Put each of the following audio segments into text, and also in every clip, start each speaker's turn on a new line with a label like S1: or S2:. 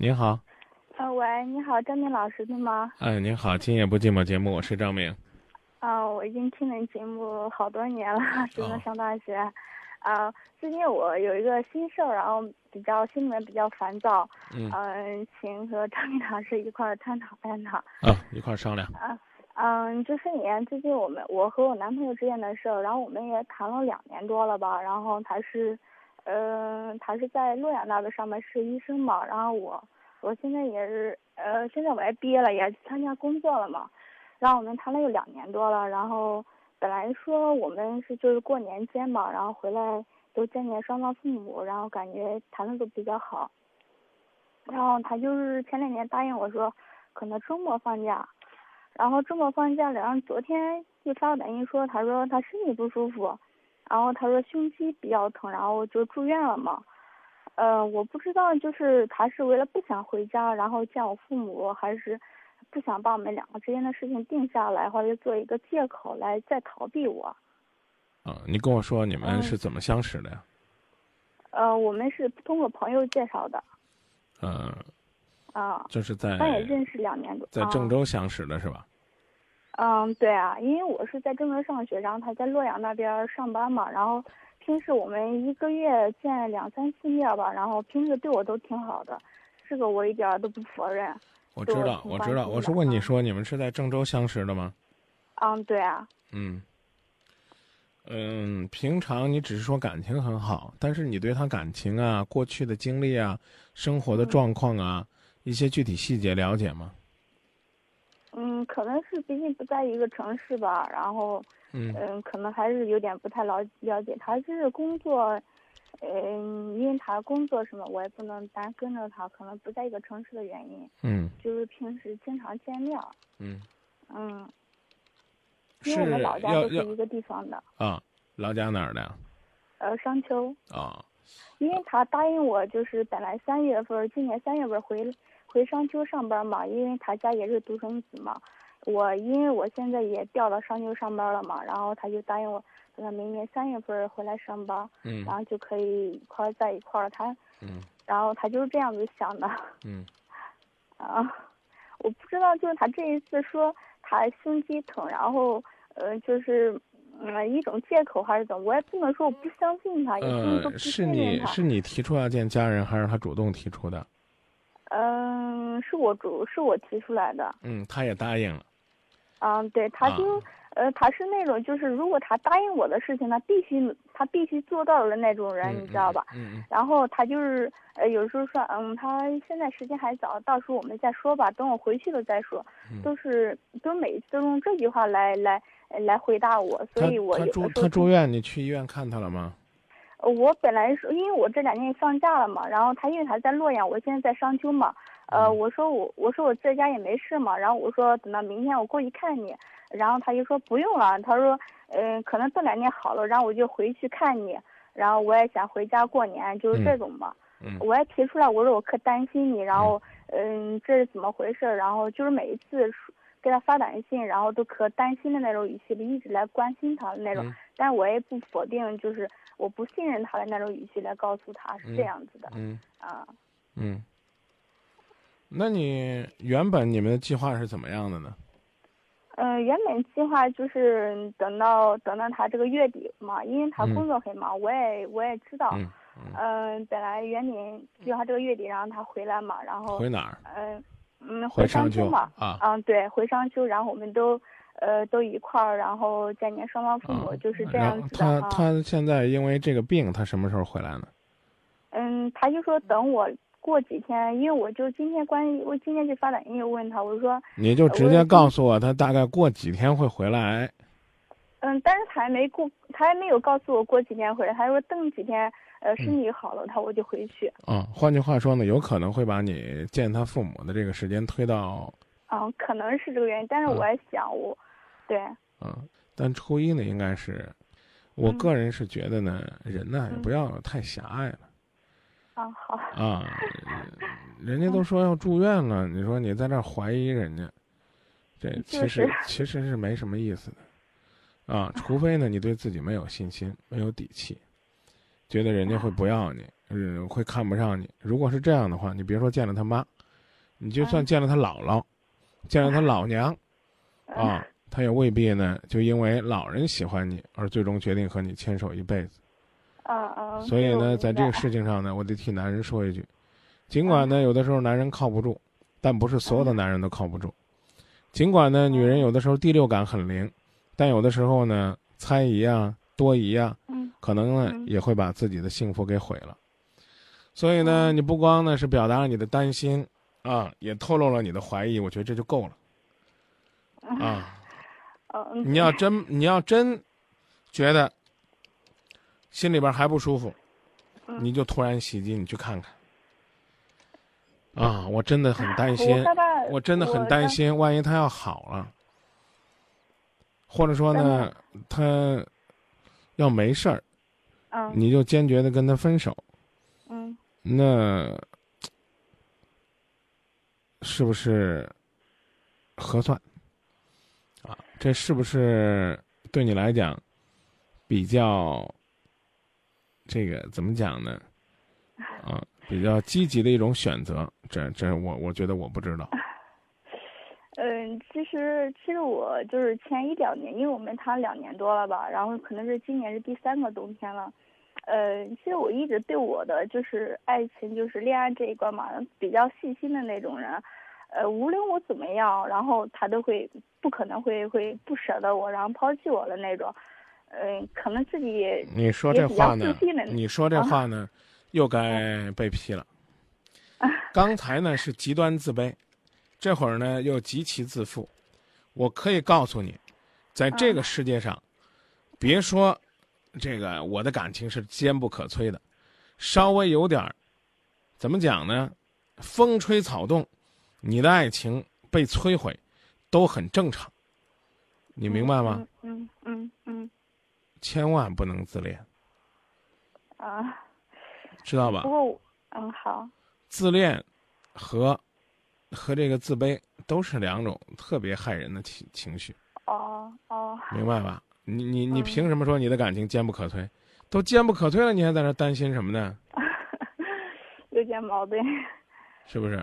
S1: 您好，
S2: 呃，喂，你好，张明老师对吗？
S1: 哎，您好，今夜不寂寞节目，我是张明。
S2: 啊、我已经听你节目好多年了，就
S1: 哦
S2: 在上大学。啊、最近我有一个心事儿，然后比较心里面比较烦躁，
S1: 嗯
S2: 嗯、请和张明老师一块儿探讨探讨。
S1: 啊，一块儿商量。
S2: 啊，嗯，就是你最近我们我和我男朋友之间的事儿，然后我们也谈了两年多了吧，然后他是，嗯、他是在洛阳那边上班是医生嘛，然后我我现在也是，呃，现在我也毕业了，也参加工作了嘛，然后我们谈了有两年多了，然后本来说我们是就是过年间嘛，然后回来都见见双方父母，然后感觉谈的都比较好，然后他就是前两年答应我说，可能周末放假。然后周末放假了，然后昨天就发短信说，他说他身体不舒服，然后他说胸肌比较疼，然后就住院了嘛。呃，我不知道，就是他是为了不想回家，然后见我父母，还是不想把我们两个之间的事情定下来，或者做一个借口来再逃避我。
S1: 啊，你跟我说你们
S2: 嗯
S1: 是怎么相识的呀？
S2: 呃，我们是通过朋友介绍的，
S1: 嗯、
S2: 啊、
S1: 就是在
S2: 他也认识两年多。
S1: 在
S2: 啊
S1: 郑州相识的是吧？
S2: 嗯，对啊，因为我是在郑州上学，然后他在洛阳那边儿上班嘛，然后平时我们一个月见两三次面吧，然后平时对我都挺好的，这个我一点儿都不否认。对
S1: 我知道，
S2: 我
S1: 知道，我是问你
S2: 啊
S1: 说你们是在郑州相识的吗？
S2: 嗯，对啊，
S1: 嗯。嗯，平常你只是说感情很好，但是你对他感情啊、过去的经历啊、生活的
S2: 嗯
S1: 状况啊、一些具体细节了解吗？
S2: 嗯，可能是毕竟不在一个城市吧，然后
S1: 嗯。
S2: 嗯，可能还是有点不太了了解他，就是工作，嗯，因为他工作什么，我也不能单跟着他，可能不在一个城市的原因，
S1: 嗯。
S2: 就是平时经常见面，
S1: 嗯，
S2: 嗯，
S1: 是
S2: 因为我们老家
S1: 要要
S2: 都是一个地方的。
S1: 啊，老家哪儿的？呀？
S2: 呃，商丘，
S1: 啊，
S2: 因为他答应我，就是本来三月份，今年三月份儿回回商丘上班嘛，因为他家也是独生子嘛。我因为我现在也调到商丘上班了嘛，然后他就答应我，等他明年三月份回来上班，
S1: 嗯
S2: 然后就可以一块儿在一块儿。他，
S1: 嗯
S2: 然后他就是这样子想的
S1: 嗯
S2: 啊。我不知道，就是他这一次说他胸肌疼，然后呃，就是嗯一种借口还是怎么，我也不能说我不相信他，也不能说
S1: 呃，
S2: 不
S1: 是
S2: 信任他。
S1: 你是你提出要见家人，还是他主动提出的？
S2: 嗯，是我主是我提出来的。
S1: 嗯，他也答应了。
S2: 嗯，对，他就、
S1: 啊
S2: 呃，他是那种就是如果他答应我的事情，他必须他必须做到的那种人，
S1: 嗯
S2: 你知道吧？？
S1: 嗯嗯
S2: 然后他就是呃，有时候说，嗯，他现在时间还早，到时候我们再说吧，等我回去了再说。
S1: 嗯
S2: 都是都每一次都用这句话来来呃来回答我，所以我
S1: 他他住他住院，你去医院看他了吗？
S2: 呃我本来是因为我这两天放假了嘛，然后他因为他在洛阳，我现在在商丘嘛，呃，
S1: 嗯。
S2: 我说我我说我在家也没事嘛，然后我说等到明天我过去看你，然后他就说不用了，他说嗯、可能这两天好了，然后我就回去看你，然后我也想回家过年，就是这种嘛，
S1: 嗯。
S2: 我也提出来，我说我可担心你，然后嗯这是怎么回事，然后就是每一次给他发短信，然后都可担心的那种语气里一直来关心他的那种。
S1: 嗯。
S2: 但我也不否定，就是我不信任他的那种语气来告诉他是这样子的，
S1: 嗯
S2: 啊，
S1: 嗯。那你原本你们的计划是怎么样的呢？
S2: 嗯、原本计划就是等到等到他这个月底嘛，因为他
S1: 嗯
S2: 工作很忙，我也我也知道，
S1: 嗯
S2: 本来原本计划这个月底让他回来嘛，然后
S1: 回哪儿？
S2: 嗯嗯
S1: 回
S2: 商
S1: 商丘
S2: 嘛，
S1: 啊
S2: 嗯对，回商丘，然后我们都呃都一块儿，然后见见双方父母，
S1: 啊
S2: 就是这样子的啊。
S1: 他现在因为这个病，他什么时候回来呢？
S2: 嗯，他就说等我过几天，因为我就今天关于我今天就发短信又问他，我说，
S1: 你就直接告诉我，他大概过几天会回来。
S2: 嗯，但是他还没过，他还没有告诉我过几天回来，他说等几天，呃，身体好了，他我就回去。
S1: 嗯，换句话说呢，有可能会把你见他父母的这个时间推到
S2: 嗯，可能是这个原因，但是
S1: 嗯
S2: 我还想我，对，
S1: 嗯，但初一呢，应该是，我
S2: 嗯。
S1: 个人是觉得呢，人呢
S2: 也
S1: 不要太狭隘了
S2: 啊好，
S1: 啊。人家都说要住院了，你说你在这儿怀疑人家，这其实
S2: 就是
S1: 其实是没什么意思的，啊，除非呢你对自己没有信心，没有底气，觉得人家会不要你，嗯，会看不上你。如果是这样的话，你别说见了他妈，你就算见了他姥姥，见了他老娘，啊，他也未必呢，就因为老人喜欢你而最终决定和你牵手一辈子。
S2: 啊啊。
S1: 所以呢，在这个事情上呢，我得替男人说一句，尽管呢，有的时候男人靠不住，但不是所有的男人都靠不住。尽管呢，女人有的时候第六感很灵，但有的时候呢，猜疑啊、多疑啊，可能呢也会把自己的幸福给毁了。所以呢，你不光呢是表达了你的担心啊，也透露了你的怀疑，我觉得这就够了。啊，你要真你要真觉得心里边还不舒服，你就突然袭击，你去看看。啊，我真的很担心，我真的很担心，万一他要好了，或者说呢，他要没事儿，你就坚决的跟他分手，
S2: 嗯，
S1: 那是不是合算？啊，这是不是对你来讲比较这个怎么讲呢？啊？比较积极的一种选择，这这我我觉得我不知道。
S2: 嗯，其实其实我就是前一两年，因为我们谈两年多了吧，然后可能是今年是第三个冬天了。呃，其实我一直对我的就是爱情就是恋爱这一关嘛，比较细心的那种人。呃，无论我怎么样，然后他都会不可能会会不舍得我，然后抛弃我的那种。嗯，可能自己
S1: 你说这话呢？你说这话呢？又该被批了。刚才呢是极端自卑，这会儿呢又极其自负。我可以告诉你，在这个世界上，别说这个我的感情是坚不可摧的，稍微有点儿怎么讲呢？风吹草动，你的爱情被摧毁，都很正常。你明白
S2: 吗？嗯嗯嗯。
S1: 千万不能自恋。
S2: 啊。
S1: 知道吧？
S2: 不，嗯，好。
S1: 自恋和和这个自卑都是两种特别害人的情情绪。
S2: 哦哦。
S1: 明白吧？你你你凭什么说你的感情坚不可摧？都坚不可摧了，你还在那担心什么呢？
S2: 有点矛盾。
S1: 是不是？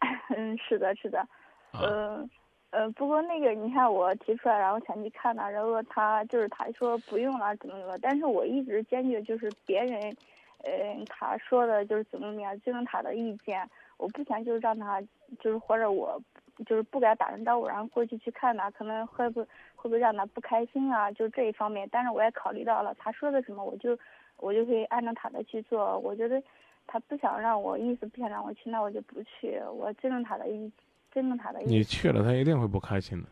S2: 嗯，是的，是的。嗯嗯，不过那个，你看我提出来，然后想去看他，然后他就是他说不用了，怎么怎么，但是我一直坚决就是别人。嗯，他说的就是怎么怎么样，尊重他的意见。我不想就是让他，就是或者我，就是不给他打声招呼，然后过去去看他，可能会不会不会让他不开心啊？就是这一方面。但是我也考虑到了他说的什么，我就我就会按照他的去做。我觉得他不想让我，意思不想让我去，那我就不去。我尊重他的意，尊重他的意。
S1: 你去了，他一定会不开心的。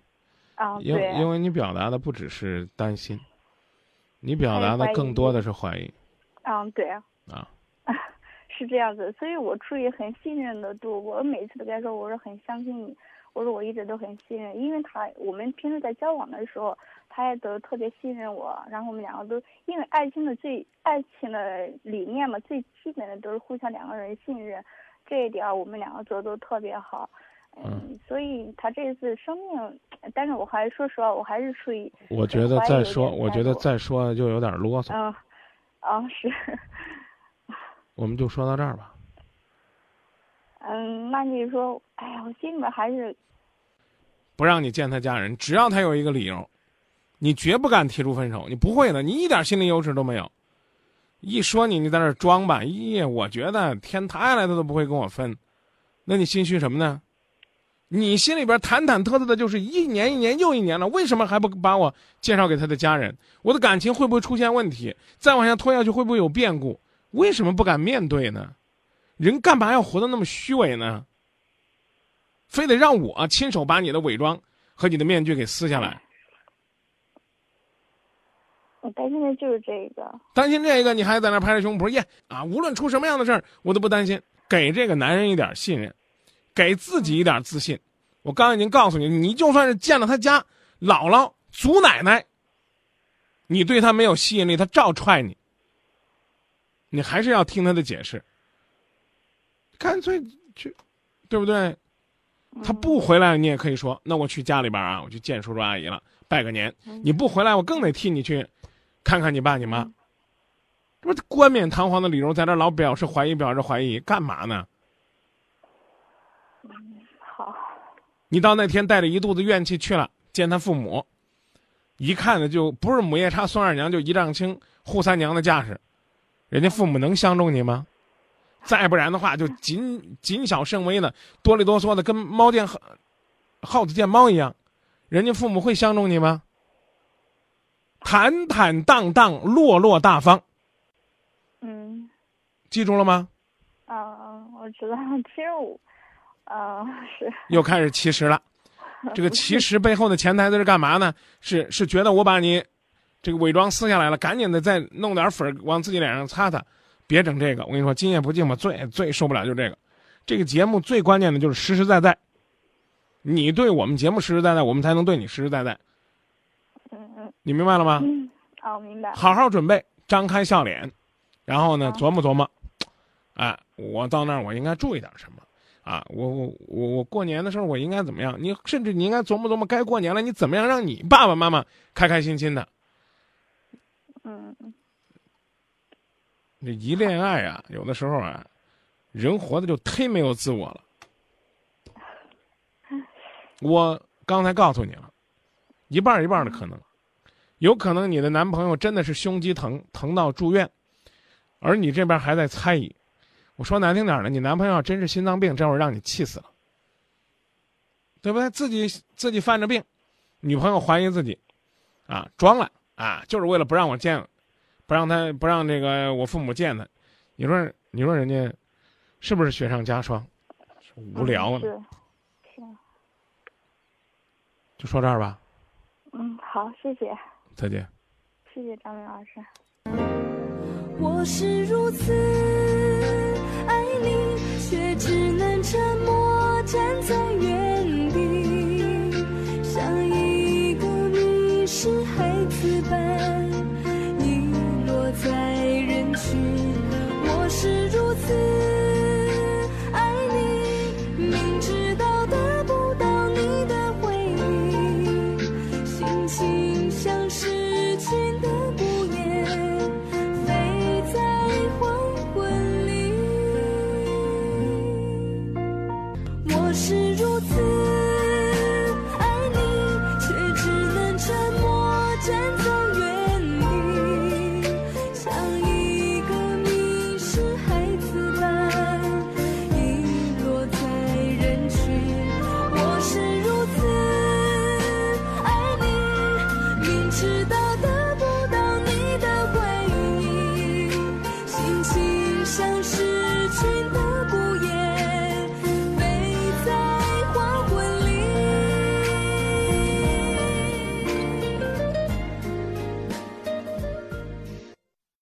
S2: 啊，
S1: 因为因为你表达的不只是担心，你表达的更多的是怀疑。
S2: 嗯，对。
S1: 啊，
S2: 是这样子，所以我出于很信任的度。我每次都跟他说，我说很相信你，我说我一直都很信任，因为他我们平时在交往的时候，他也都特别信任我。然后我们两个都因为爱情的最爱情的理念嘛，最基本的都是互相两个人信任，这一点我们两个做的都特别好。嗯，所以他这次生命，但是我还是说实话，我还是处于
S1: 我觉得再说，我觉得再说就有点啰嗦。
S2: 嗯，啊是。
S1: 我们就说到这儿吧。
S2: 嗯，那你说，哎呀，我心里面还是
S1: 不让你见他家人，只要他有一个理由，你绝不敢提出分手。你不会的，你一点心理优势都没有。一说你，你在那装吧。咦，我觉得天塌下来他都不会跟我分，那你心虚什么呢？你心里边忐忐忑忑的，就是一年一年又一年了，为什么还不把我介绍给他的家人？我的感情会不会出现问题？再往下拖下去会不会有变故？为什么不敢面对呢？人干嘛要活得那么虚伪呢？非得让我亲手把你的伪装和你的面具给撕下来？
S2: 我担心的就是这个。
S1: 担心这个，你还在那拍着胸脯耶啊！无论出什么样的事儿，我都不担心。给这个男人一点信任，给自己一点自信。我刚已经告诉你，你就算是见了他家姥姥、祖奶奶，你对他没有吸引力，他照踹你。你还是要听他的解释，干脆去，对不对？他不回来，你也可以说，那我去家里边啊，我去见叔叔阿姨了，拜个年。你不回来，我更得替你去看看你爸你妈。这不冠冕堂皇的理由，在这老表示怀疑，表示怀疑，干嘛呢？
S2: 好，
S1: 你到那天带着一肚子怨气去了见他父母，一看呢就不是母夜叉孙二娘，就一丈青扈三娘的架势，人家父母能相中你吗？再不然的话，就谨谨小慎微的，哆里哆嗦的，跟猫见耗耗子见猫一样，人家父母会相中你吗？坦坦荡荡，落落大方，
S2: 嗯
S1: 记住了吗？
S2: 啊，我知道，其实我，嗯 是，
S1: 又开始其实了。这个其实背后的潜台词是干嘛呢？是是觉得我把你这个伪装撕下来了，赶紧的再弄点粉儿往自己脸上擦擦，别整这个。我跟你说，今夜不寂寞最最受不了就是这个。这个节目最关键的就是实实在在，你对我们节目实实在在，我们才能对你实实在在。
S2: 嗯嗯
S1: 你明白了吗？
S2: 嗯，好，明白。
S1: 好好准备，张开笑脸，然后呢琢磨琢磨，哎，我到那儿我应该注意点什么啊？我我我我过年的时候我应该怎么样？你甚至你应该琢磨琢磨，该过年了，你怎么样让你爸爸妈妈开开心心的？
S2: 嗯嗯
S1: 这一恋爱啊，有的时候啊，人活的就忒没有自我了。我刚才告诉你了，一半儿一半儿的可能，有可能你的男朋友真的是胸肌疼，疼到住院，而你这边还在猜疑。我说难听点儿的，你男朋友要真是心脏病，这会儿让你气死了，对不对？自己自己犯着病，女朋友怀疑自己，啊，装了啊，就是为了不让我见，不让他不让这个我父母见他。你说你说人家是不是雪上加霜？无聊呢，
S2: 是是，
S1: 就说这儿吧，
S2: 嗯，好，谢谢，
S1: 再见。
S2: 谢谢张明老师。
S3: 我是如此你，却只能沉默站在原地，像一个迷失孩子般遗落在人群。我是如此爱你，明知道得不到你的回应，心情像失群的